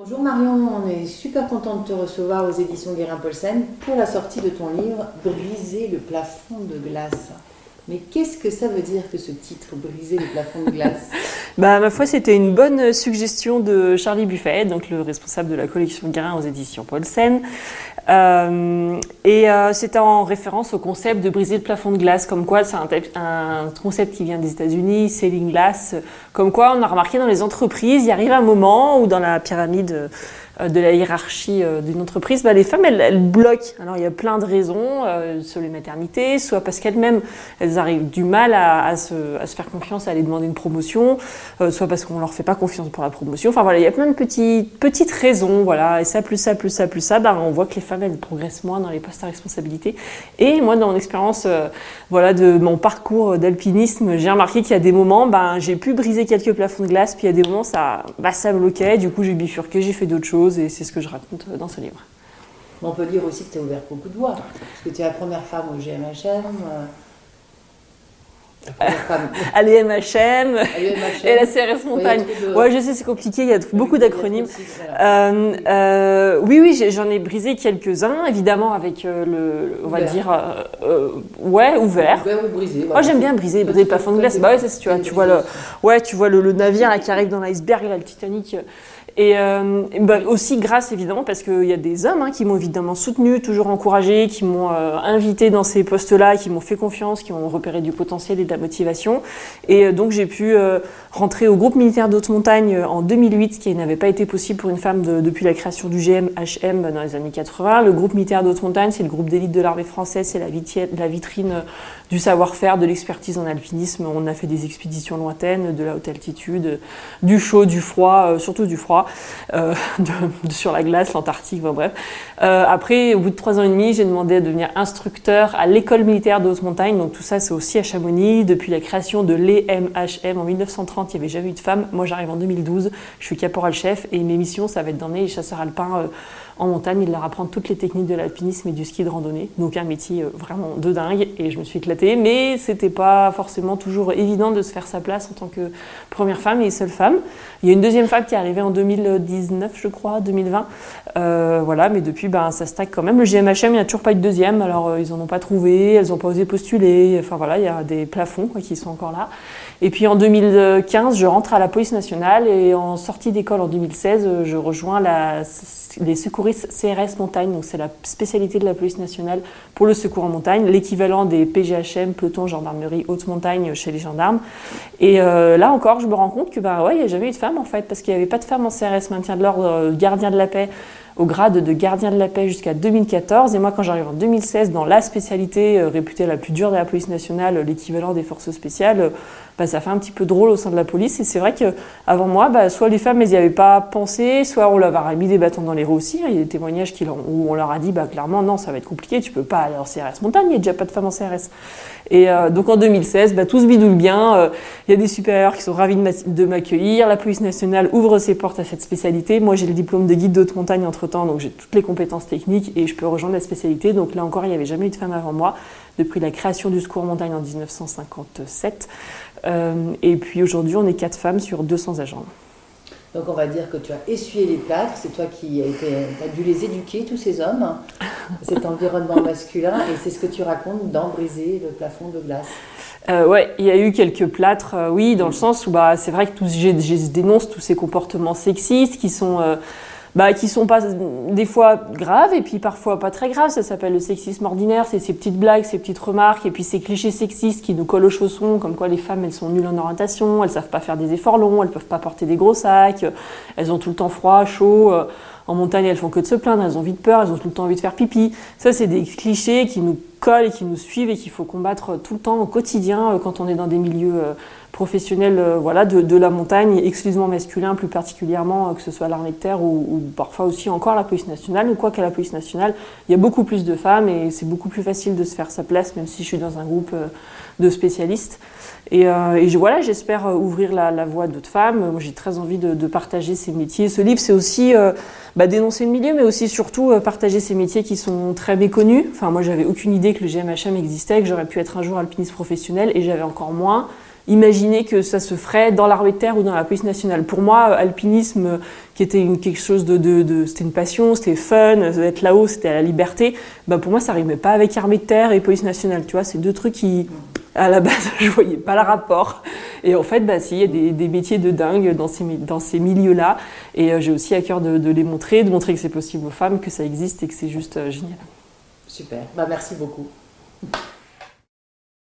Bonjour Marion, on est super content de te recevoir aux éditions Guérin-Paulsen pour la sortie de ton livre Briser le plafond de glace. Mais qu'est-ce que ça veut dire que ce titre, Briser le plafond de glace Bah, ma foi, c'était une bonne suggestion de Charlie Buffet, donc le responsable de la collection Guérin aux éditions Paulsen. Euh, et euh, c'était en référence au concept de briser le plafond de glace, comme quoi c'est un, concept qui vient des États-Unis, selling glass, comme quoi on a remarqué dans les entreprises, il arrive un moment où dans la pyramide euh, de la hiérarchie d'une entreprise, bah, les femmes, elles, bloquent. Alors, il y a plein de raisons, euh, sur les maternités, soit parce qu'elles-mêmes, elles arrivent du mal à, se, faire confiance, à aller demander une promotion, soit parce qu'on leur fait pas confiance pour la promotion. Enfin, voilà, il y a plein de petites, petites raisons, voilà. Et ça, plus ça, plus ça, plus ça, bah, on voit que les femmes, elles progressent moins dans les postes à responsabilité. Et moi, dans mon expérience, euh, voilà, de mon parcours d'alpinisme, j'ai remarqué qu'il y a des moments, ben, j'ai pu briser quelques plafonds de glace, puis il y a des moments, ça, bah, ça bloquait. Du coup, j'ai bifurqué, j'ai fait d'autres choses et c'est ce que je raconte dans ce livre. On peut dire aussi que tu as ouvert beaucoup de voies, parce que tu es la première femme au GMHM. Euh... À l'EMHM et la CRS Montagne. De... Ouais, je sais, c'est compliqué, il y a beaucoup d'acronymes. Euh, euh, oui, oui, j'en ai brisé quelques-uns, évidemment, avec euh, le, on va ouvert. dire, ouais, ouvert. Ouvert ou brisé. Moi, j'aime bien briser, briser plafond de glace? Bah ouais, tu vois, tu vois le, ouais, tu vois le, le navire là, qui arrive dans l'iceberg, le Titanic. Et, euh, bah aussi grâce évidemment parce qu'il y a des hommes hein, qui m'ont évidemment soutenu, toujours encouragé, qui m'ont euh, invité dans ces postes-là, qui m'ont fait confiance, qui ont repéré du potentiel et de la motivation. Et euh, donc j'ai pu euh, rentrer au groupe militaire d'haute montagne en 2008, ce qui n'avait pas été possible pour une femme de, depuis la création du GMHM dans les années 80. Le groupe militaire d'haute montagne, c'est le groupe d'élite de l'armée française, c'est la, la vitrine du savoir-faire, de l'expertise en alpinisme. On a fait des expéditions lointaines, de la haute altitude, du chaud, du froid, surtout du froid. Euh, sur la glace, l'Antarctique, enfin, bref. Euh, après, au bout de trois ans et demi, j'ai demandé à devenir instructeur à l'école militaire de haute montagne. Donc tout ça, c'est aussi à Chamonix. Depuis la création de l'EMHM en 1930, il n'y avait jamais eu de femme. Moi, j'arrive en 2012. Je suis caporal-chef et mes missions, ça va être d'emmener les chasseurs alpins euh, en montagne et de leur apprendre toutes les techniques de l'alpinisme et du ski de randonnée. Donc un métier vraiment de dingue et je me suis éclatée. Mais c'était pas forcément toujours évident de se faire sa place en tant que première femme et seule femme. Il y a une deuxième femme qui est arrivée en 2019, je crois, 2020. Euh, voilà, mais depuis, ben, ça stagne quand même. Le GMHM, il n'y a toujours pas eu de deuxième. Alors, euh, ils n'en ont pas trouvé, elles n'ont pas osé postuler. Enfin, voilà, il y a des plafonds qui sont encore là. Et puis, en 2015, je rentre à la police nationale et en sortie d'école en 2016, je rejoins la, les secouristes CRS montagne. Donc, c'est la spécialité de la police nationale pour le secours en montagne, l'équivalent des PGHM, peloton, gendarmerie, haute montagne chez les gendarmes. Et euh, là encore, je me rends compte que, ben, ouais, il n'y a jamais eu de femme en fait, parce qu'il n'y avait pas de femme en CRS maintien de l'ordre, euh, gardien de la paix au grade de gardien de la paix jusqu'à 2014. Et moi, quand j'arrive en 2016 dans la spécialité euh, réputée la plus dure de la police nationale, l'équivalent des forces spéciales, bah, ça fait un petit peu drôle au sein de la police. Et c'est vrai qu'avant moi, bah, soit les femmes, elles n'y avaient pas pensé, soit on leur a mis des bâtons dans les roues aussi. Il y a des témoignages qui, où on leur a dit bah, clairement, non, ça va être compliqué, tu peux pas aller en CRS montagne, il n'y a déjà pas de femmes en CRS. Et euh, donc en 2016, bah, tout se bidouille bien. Il euh, y a des supérieurs qui sont ravis de m'accueillir. La police nationale ouvre ses portes à cette spécialité. Moi, j'ai le diplôme de guide d'haute montagne entre-temps, donc j'ai toutes les compétences techniques et je peux rejoindre la spécialité. Donc là encore, il n'y avait jamais eu de femme avant moi, depuis la création du secours montagne en 1957. Euh, et puis aujourd'hui, on est quatre femmes sur 200 agents. Donc on va dire que tu as essuyé les plâtres, c'est toi qui as, dû les éduquer, tous ces hommes, cet environnement masculin, et c'est ce que tu racontes dans Briser le plafond de glace. Euh, ouais, il y a eu quelques plâtres, euh, oui, dans le sens où bah, c'est vrai que je dénonce tous ces comportements sexistes qui sont... Euh, bah, qui sont pas des fois graves et puis parfois pas très graves. Ça s'appelle le sexisme ordinaire, c'est ces petites blagues, ces petites remarques et puis ces clichés sexistes qui nous collent aux chaussons, comme quoi les femmes elles sont nulles en orientation, elles savent pas faire des efforts longs, elles peuvent pas porter des gros sacs, elles ont tout le temps froid, chaud. En montagne, elles font que de se plaindre, elles ont envie de peur, elles ont tout le temps envie de faire pipi. Ça, c'est des clichés qui nous collent et qui nous suivent et qu'il faut combattre tout le temps au quotidien quand on est dans des milieux professionnels voilà, de, la montagne, exclusivement masculins, plus particulièrement que ce soit l'armée de terre ou, parfois aussi encore la police nationale. Quoi qu'à la police nationale, il y a beaucoup plus de femmes et c'est beaucoup plus facile de se faire sa place, même si je suis dans un groupe de spécialistes. Et, euh, voilà, j'espère ouvrir la, voie d'autres femmes. J'ai très envie de, partager ces métiers. Ce livre, c'est aussi euh, bah, dénoncer le milieu, mais aussi surtout euh, partager ces métiers qui sont très méconnus. Enfin, moi, j'avais aucune idée que le GMHM existait, que j'aurais pu être un jour alpiniste professionnel, et j'avais encore moins imaginer que ça se ferait dans l'armée de terre ou dans la police nationale. Pour moi, alpinisme, qui était une, quelque chose de, c'était une passion, c'était fun, être là-haut, c'était la liberté. Bah pour moi, ça rimait pas avec armée de terre et police nationale. Tu vois, c'est deux trucs qui, à la base, je voyais pas le rapport. Et en fait, bah, si, il y a des, métiers de dingue dans ces, dans ces milieux-là. Et euh, j'ai aussi à cœur de, de, les montrer, de montrer que c'est possible aux femmes, que ça existe et que c'est juste euh, génial. Super. Bah, merci beaucoup.